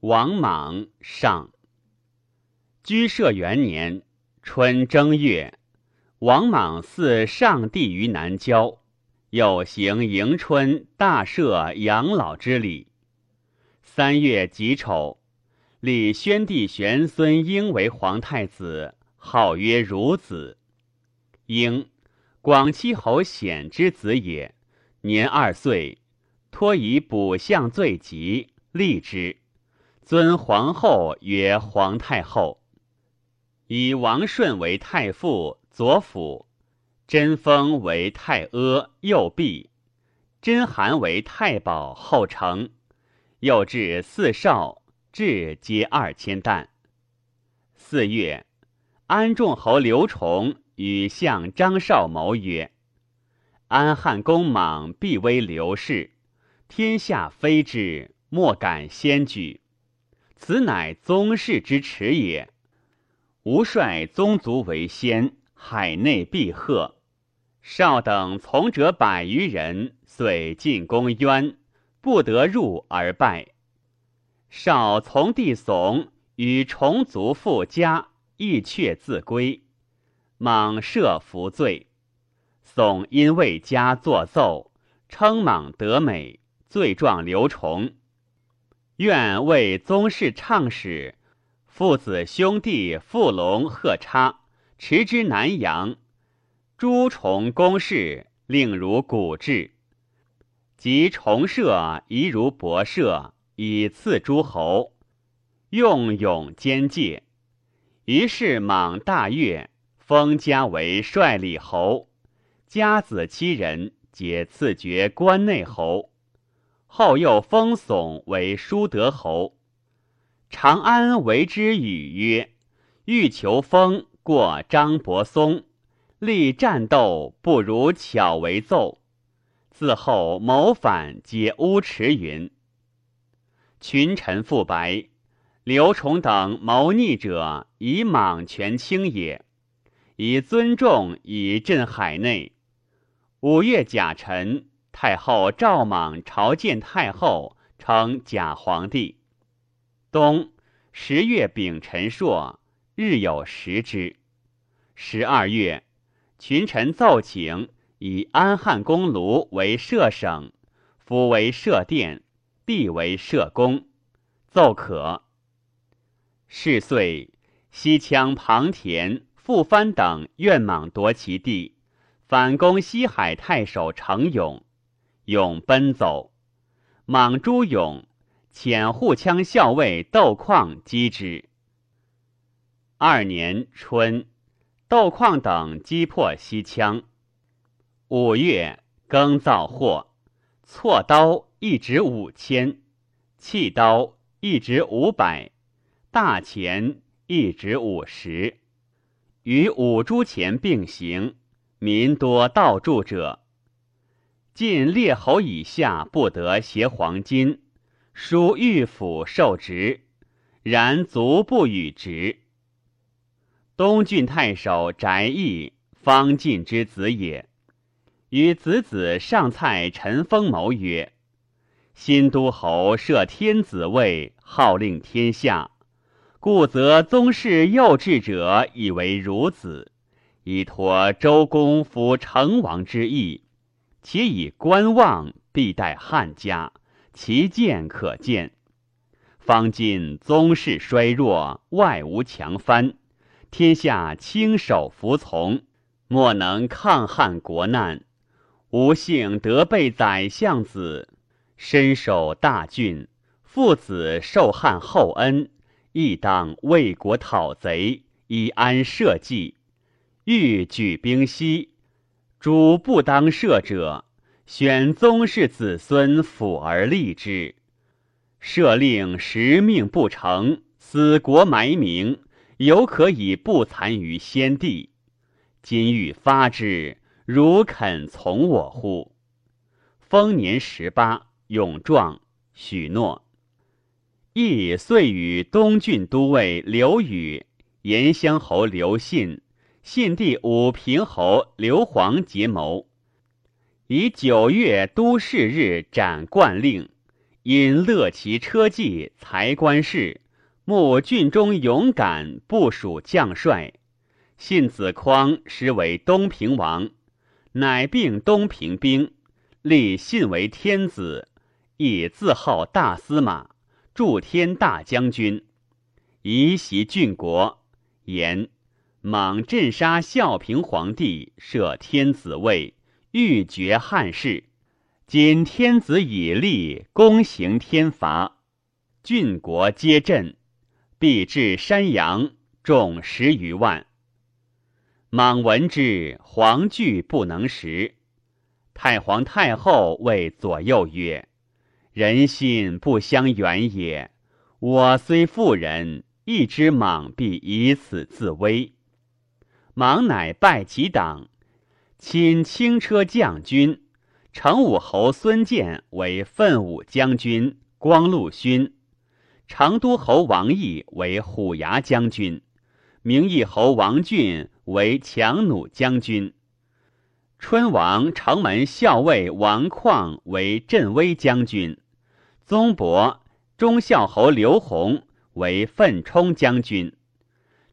王莽上。居舍元年春正月，王莽祀上帝于南郊，又行迎春大赦养老之礼。三月己丑，立宣帝玄孙婴为皇太子，号曰孺子。婴，广戚侯显之子也，年二岁，托以卜相罪疾，立之。尊皇后曰皇太后，以王顺为太傅左辅，贞丰为太阿右弼，贞韩为太保后承，又至四少，至皆二千担。四月，安众侯刘崇与相张绍谋曰：“安汉公莽必威刘氏，天下非之，莫敢先举。”此乃宗室之耻也。吾率宗族为先，海内必贺。少等从者百余人，遂进攻渊，不得入而败。少从弟怂与重族复家，亦却自归。莽赦服罪。悚因为家作奏，称莽得美，罪状刘崇。愿为宗室唱使，父子兄弟傅龙、贺差持之南阳，诸重公事令如古制，及重社宜如博社，以赐诸侯，用勇兼戒。于是莽大悦，封家为帅礼侯，家子七人，皆赐爵关内侯。后又封耸为舒德侯，长安为之语曰：“欲求封，过张伯松；立战斗，不如巧为奏。”自后谋反，皆乌驰云。群臣复白，刘崇等谋逆者，以莽权轻也，以尊重以镇海内。五月甲辰。太后赵莽朝见太后，称假皇帝。冬十月丙辰朔，日有食之。十二月，群臣奏请以安汉公卢为摄省，夫为摄殿，弟为摄宫，奏可。是岁，西羌庞田、傅藩等愿莽夺其地，反攻西海太守程勇。勇奔走，莽朱勇遣护羌校尉窦况击之。二年春，窦况等击破西羌。五月，耕造货，错刀一值五千，弃刀一值五百，大钱一值五十，与五铢钱并行，民多盗铸者。晋列侯以下不得携黄金，属御府受职，然足不与职。东郡太守翟义，方晋之子也，与子子上蔡陈封谋曰：“新都侯设天子位，号令天下，故则宗室幼稚者以为孺子，以托周公辅成王之意。”且以观望，必待汉家，其见可见。方今宗室衰弱，外无强藩，天下轻手服从，莫能抗汉国难。吾幸得备宰相子，身守大郡，父子受汉厚恩，亦当为国讨贼，以安社稷。欲举兵西。主不当赦者，选宗室子孙辅而立之。赦令实命不成，死国埋名，犹可以不残于先帝。今欲发之，如肯从我乎？丰年十八，勇壮，许诺。亦遂与东郡都尉刘宇、延乡侯刘信。信帝武平侯刘皇结谋，以九月都市日斩冠令，因乐其车骑才官事，慕郡中勇敢部署将帅，信子匡实为东平王，乃并东平兵，立信为天子，以自号大司马，助天大将军，移袭郡国，言莽镇杀孝平皇帝，设天子位，欲绝汉室。今天子以立，公行天罚，郡国皆震，必至山阳，众十余万。莽闻之，惶惧不能食。太皇太后谓左右曰：“人心不相远也。我虽妇人，亦知莽必以此自危。”莽乃拜其党，亲轻车将军。成武侯孙建为奋武将军、光禄勋，成都侯王毅为虎牙将军，明义侯王俊为强弩将军，春王城门校尉王旷为镇威将军，宗伯忠孝侯刘弘为奋冲将军，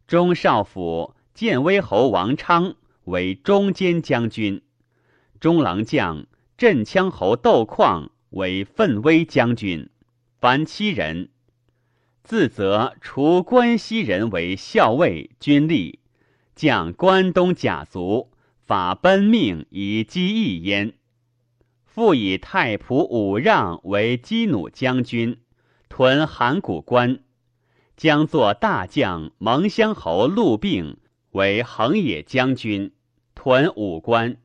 中少府建威侯王昌为中坚将军，中郎将。镇羌侯窦况为奋威将军，凡七人。自责除关西人为校尉、军吏，将关东甲卒，法奔命以击义焉。复以太仆武让为击弩将军，屯函谷关。将作大将蒙乡侯陆病为横野将军，屯武关。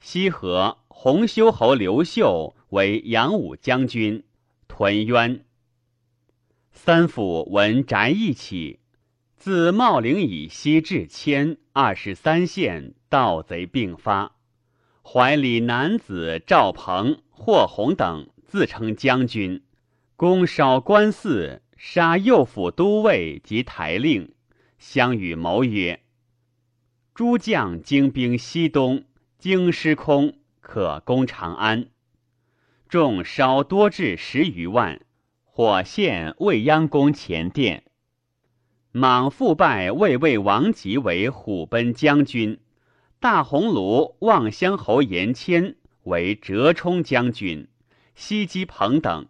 西河。洪修侯刘秀为扬武将军，屯渊。三府闻翟义起，自茂陵以西至迁二十三县，盗贼并发。怀里男子赵鹏、霍弘等自称将军，攻烧官寺，杀右府都尉及台令，相与谋曰：“诸将精兵西东，京师空。”可攻长安，众稍多至十余万，火陷未央宫前殿。莽复拜魏魏王吉为虎贲将军，大鸿胪望乡侯延谦为折冲将军，西击彭等，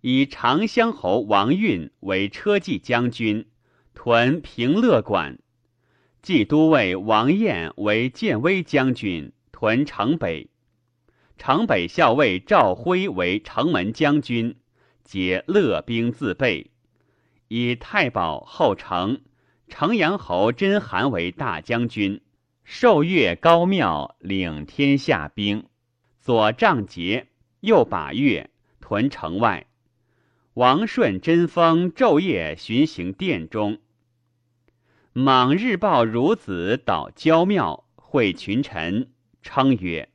以长乡侯王运为车骑将军，屯平乐馆。冀都尉王彦为建威将军。屯城北，城北校尉赵辉为城门将军，皆乐兵自备。以太保后城城阳侯真韩为大将军，受阅高庙，领天下兵。左仗节，右把月，屯城外。王顺贞丰昼夜巡行殿中。莽日报孺子导焦庙，会群臣。称曰：“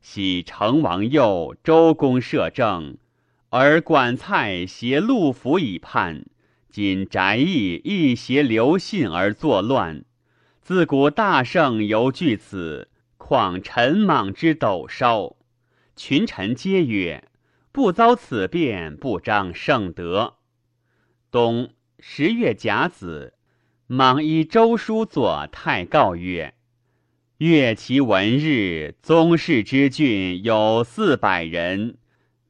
喜成王右周公摄政，而管蔡挟陆府以叛。今翟义亦挟刘信而作乱。自古大圣犹惧此，况陈莽之斗烧？”群臣皆曰：“不遭此变，不彰圣德。”冬十月甲子，莽依周书作太告曰。越其文日，宗室之郡有四百人，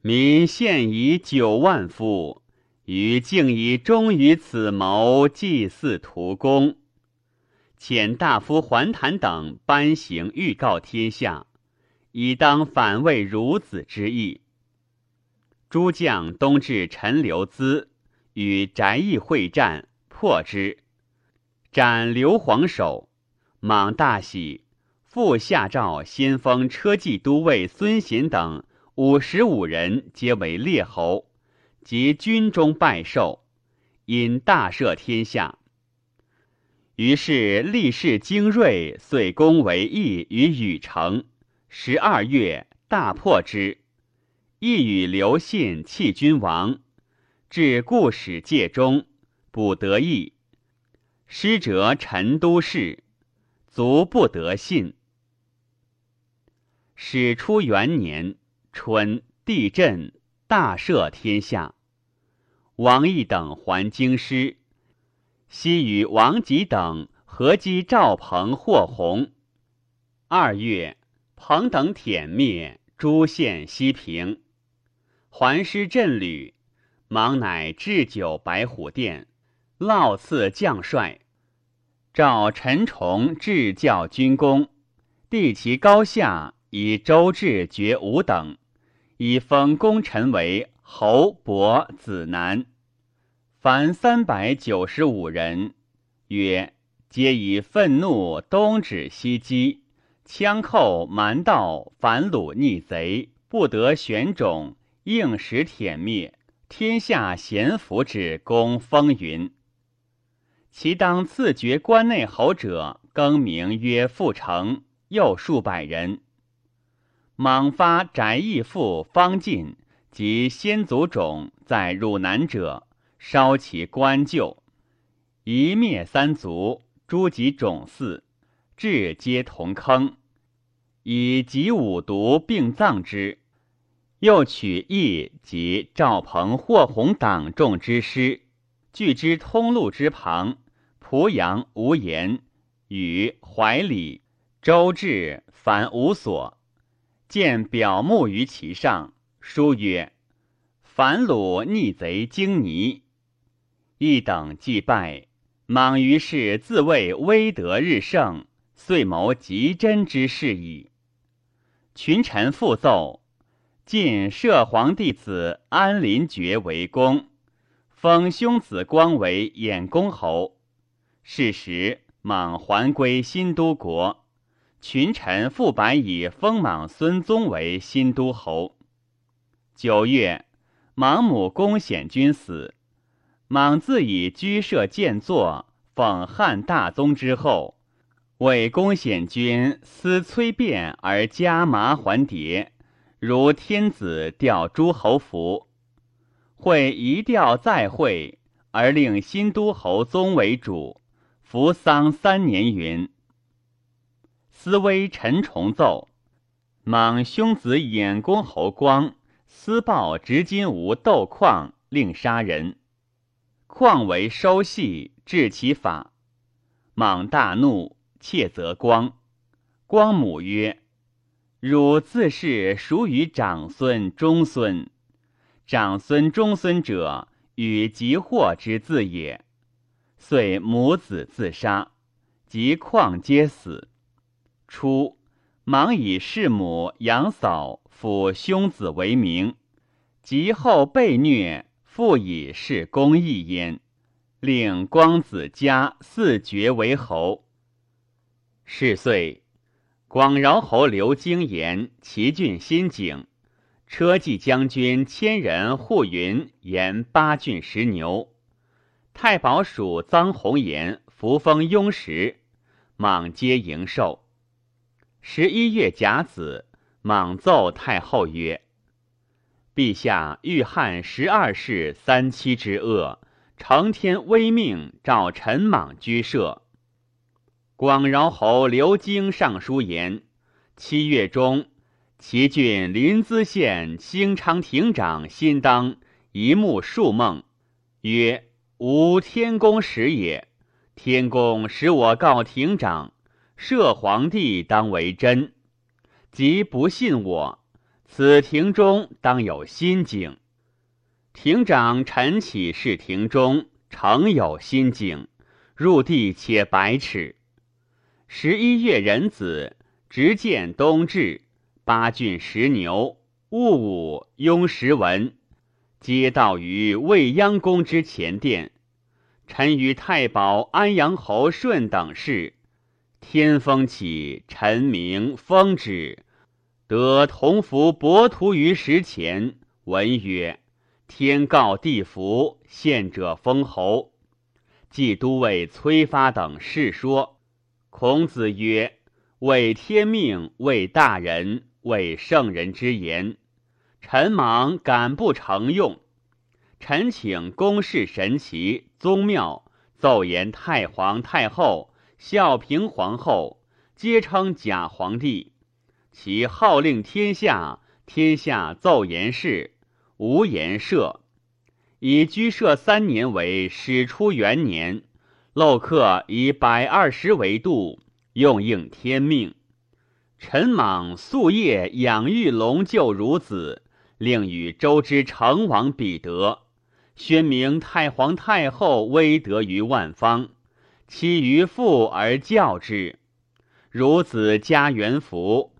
民现已九万夫。余竟以忠于此谋，祭祀图功。遣大夫桓谭等颁行预告天下，以当反魏孺子之意。诸将东至陈留资，与翟义会战，破之，斩刘皇首。莽大喜。复下诏先锋车骑都尉孙贤等五十五人，皆为列侯，及军中拜寿，因大赦天下。于是立士精锐，遂攻为义于禹城。十二月，大破之。义与刘信弃君王，至故使界中，不得意。师者陈都事，卒不得信。始初元年春，地震，大赦天下。王毅等还京师，悉与王吉等合击赵彭、霍弘。二月，彭等殄灭，诸县西平。还师镇旅，忙乃置酒白虎殿，烙赐将帅。召陈崇至教军功，帝其高下，以周至爵五等，以封功臣为。侯伯子南，凡三百九十五人，曰：皆以愤怒东指西击，枪寇蛮盗，反虏逆贼，不得选种，应时殄灭，天下贤福之功风云。其当赐爵关内侯者，更名曰傅成，又数百人。莽发翟义父方进。及先祖种在汝南者，烧其官旧，一灭三族，诸及种嗣，至皆同坑，以及五毒并葬之。又取义及赵鹏、霍弘党众之师，据之通路之旁，濮阳、无言、与怀里、周至，凡无所，见表目于其上。书曰：“反虏逆贼经尼，一等既败，莽于是自谓威德日盛，遂谋极真之事矣。”群臣复奏，晋摄皇弟子安林爵为公，封兄子光为衍公侯。是时，莽还归新都国，群臣复白以封莽孙宗为新都侯。九月，莽母公显君死，莽自以居舍建作，奉汉大宗之后，为公显君思崔变而加麻还蝶，如天子调诸侯服。会一调再会，而令新都侯宗为主，扶桑三年云。思微陈重奏，莽兄子衍公侯光。私报执金吾斗况，令杀人。况为收系，治其法。莽大怒，切责光。光母曰：“汝自是属于长孙、中孙。长孙、中孙者，与吉祸之字也。遂母子自杀，及旷皆死。初，莽以弑母、养嫂。”抚兄子为名，及后被虐，复以是公义焉，令光子家四爵为侯。是岁，广饶侯刘京言齐郡新景，车骑将军千人护云言八郡十牛。太保署臧弘言扶风雍时，莽皆迎寿。十一月甲子。莽奏太后曰：“陛下欲汉十二世三七之恶，承天威命，召陈莽居舍。”广饶侯刘京上书言：七月中，齐郡临淄县兴昌亭长新当一目数梦，曰：“吾天公使也。天公使我告亭长，摄皇帝当为真。”即不信我，此庭中当有心境。庭长晨起视庭中，诚有心境。入地且百尺。十一月壬子，执剑东至，八郡十牛，戊午，雍时文，皆到于未央宫之前殿。臣与太保安阳侯顺等事，天风起，臣明风止。得同服伯图于石前，闻曰：“天告地服，献者封侯。”既都尉崔发等事说。孔子曰：“为天命，为大人，为圣人之言。臣忙敢不承用？臣请公事神奇宗庙，奏言太皇太后、孝平皇后，皆称假皇帝。”其号令天下，天下奏言事，无言赦。以居舍三年为始出元年，漏客以百二十为度，用应天命。陈莽夙夜养育龙厩孺子，令与周之成王彼得，宣明太皇太后威德于万方，其于父而教之。孺子家元福，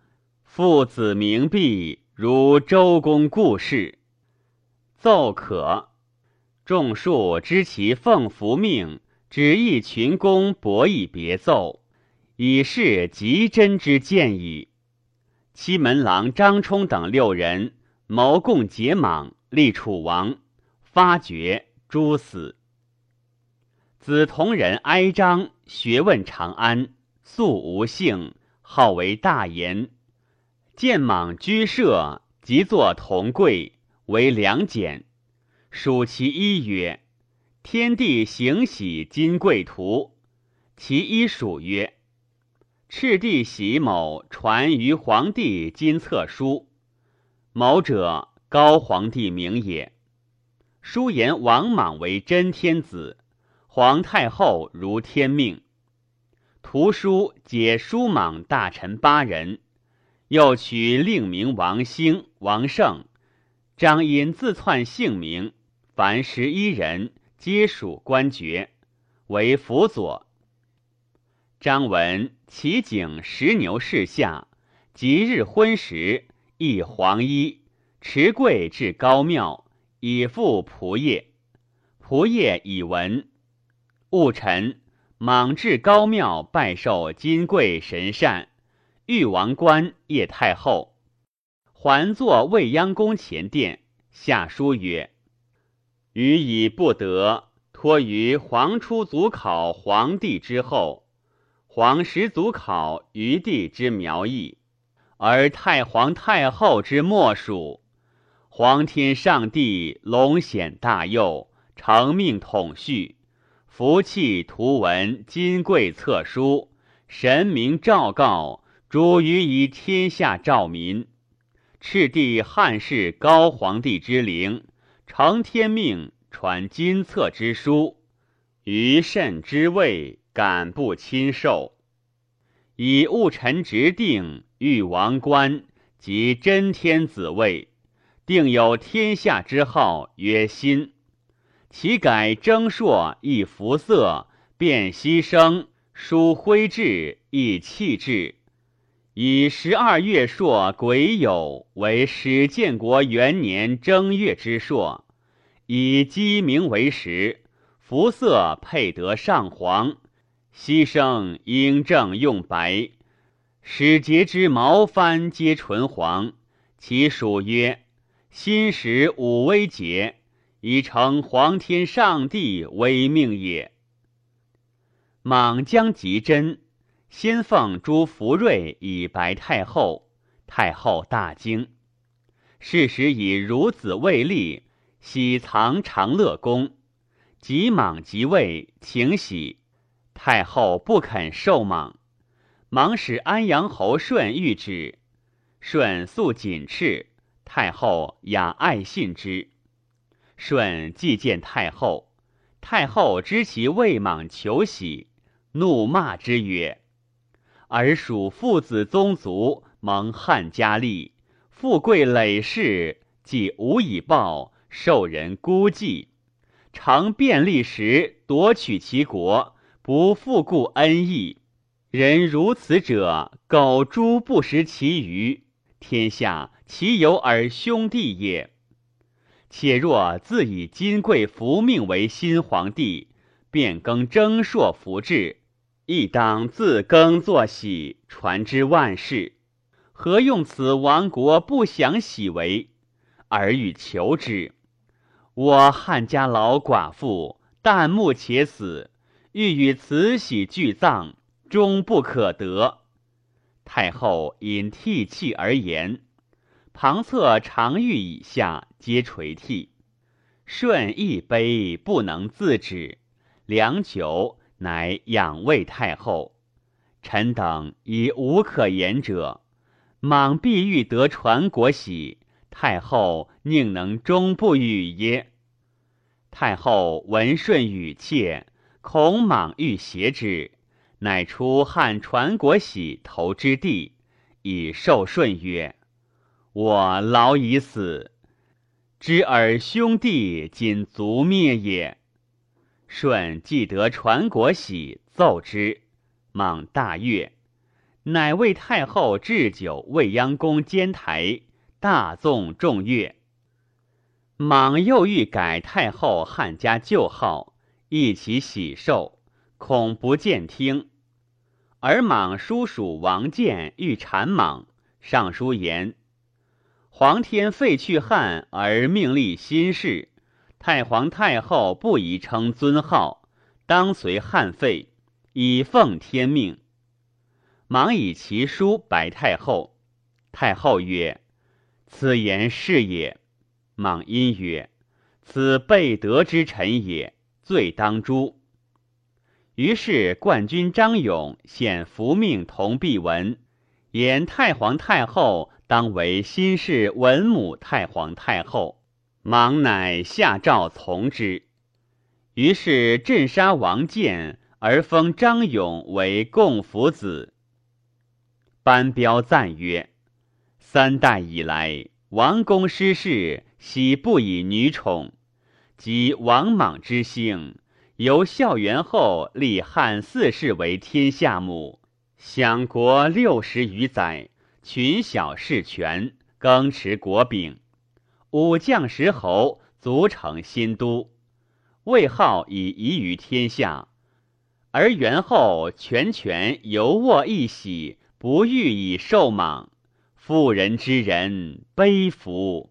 父子名毕，如周公故事。奏可。众庶知其奉福命，只意群公博以别奏。以示极真之见矣。七门郎张冲等六人谋共结莽，立楚王，发觉诛死。子同人哀章，学问长安，素无姓，号为大言。见莽居舍，即作同贵，为良简。属其一曰：“天地行喜金贵图。”其一属曰。赤帝喜某传于皇帝金册书，某者高皇帝名也。书言王莽为真天子，皇太后如天命。图书解书莽大臣八人，又取令名王兴、王胜、张殷自篡姓名，凡十一人，皆属官爵，为辅佐。张文齐景石牛氏下，即日婚时，亦黄衣，持贵至高庙，以赴仆业。仆业以闻，戊辰，莽至高庙拜受金贵神善，玉王冠叶太后，还坐未央宫前殿，下书曰：“予以不得，托于皇出祖考皇帝之后。”皇始祖考余帝之苗裔，而太皇太后之末属。皇天上帝龙显大佑，承命统序，福气图文金贵册书，神明诏告，主于以天下照民。赤帝汉室高皇帝之灵，承天命，传金册之书，于甚之位。敢不亲受？以戊辰直定御王冠及真天子位，定有天下之号曰新。其改征朔亦服色，变牺牲，书徽制亦气志。以十二月朔癸酉为始建国元年正月之朔，以鸡鸣为时，服色配得上皇。牺牲应正用白，使节之毛幡皆纯黄。其属曰：新时武威节，以成皇天上帝威命也。莽将极真，先奉朱福瑞以白太后，太后大惊。是时以孺子未立，喜藏长乐宫。及莽即位，请喜。太后不肯受莽，忙使安阳侯顺谕之，顺素谨斥，太后雅爱信之。顺既见太后，太后知其未莽求喜，怒骂之曰：“尔属父子宗族，蒙汉家立，富贵累世，既无以报，受人孤寂，常便利时夺取其国。”不复顾恩义，人如此者，苟诛不食其余，天下其有尔兄弟也？且若自以金贵福命为新皇帝，变更征朔福制，亦当自耕作喜，传之万世。何用此亡国不享喜为？而欲求之？我汉家老寡妇，旦暮且死。欲与慈禧俱葬，终不可得。太后因涕泣而言，旁侧常御以下皆垂涕。顺一悲不能自止，良久，乃仰慰太后。臣等已无可言者，莽必欲得传国玺，太后宁能终不语耶？太后闻顺语切，恐莽欲挟之，乃出汉传国玺头之地，以受顺曰：“我老已死，知尔兄弟仅族灭也。”舜既得传国玺，奏之，莽大悦，乃为太后置酒未央宫监台，大纵众乐。莽又欲改太后汉家旧号，一起喜寿，恐不见听。而莽叔属王建欲谗莽，上书言：皇天废去汉，而命立新氏。太皇太后不宜称尊号，当随汉废，以奉天命。莽以其书白太后，太后曰：“此言是也。”莽因曰：“此背德之臣也，罪当诛。”于是冠军张勇显伏命同弼文，言太皇太后当为新式文母太皇太后。莽乃下诏从之，于是镇杀王建，而封张勇为共福子。班彪赞曰：“三代以来，王公失事，喜不以女宠，及王莽之兴，由孝元后立汉四世为天下母，享国六十余载，群小事权，更持国柄。”武将石侯卒成新都，魏号已移于天下，而元后全权犹握一喜，不欲以受莽，妇人之仁悲服。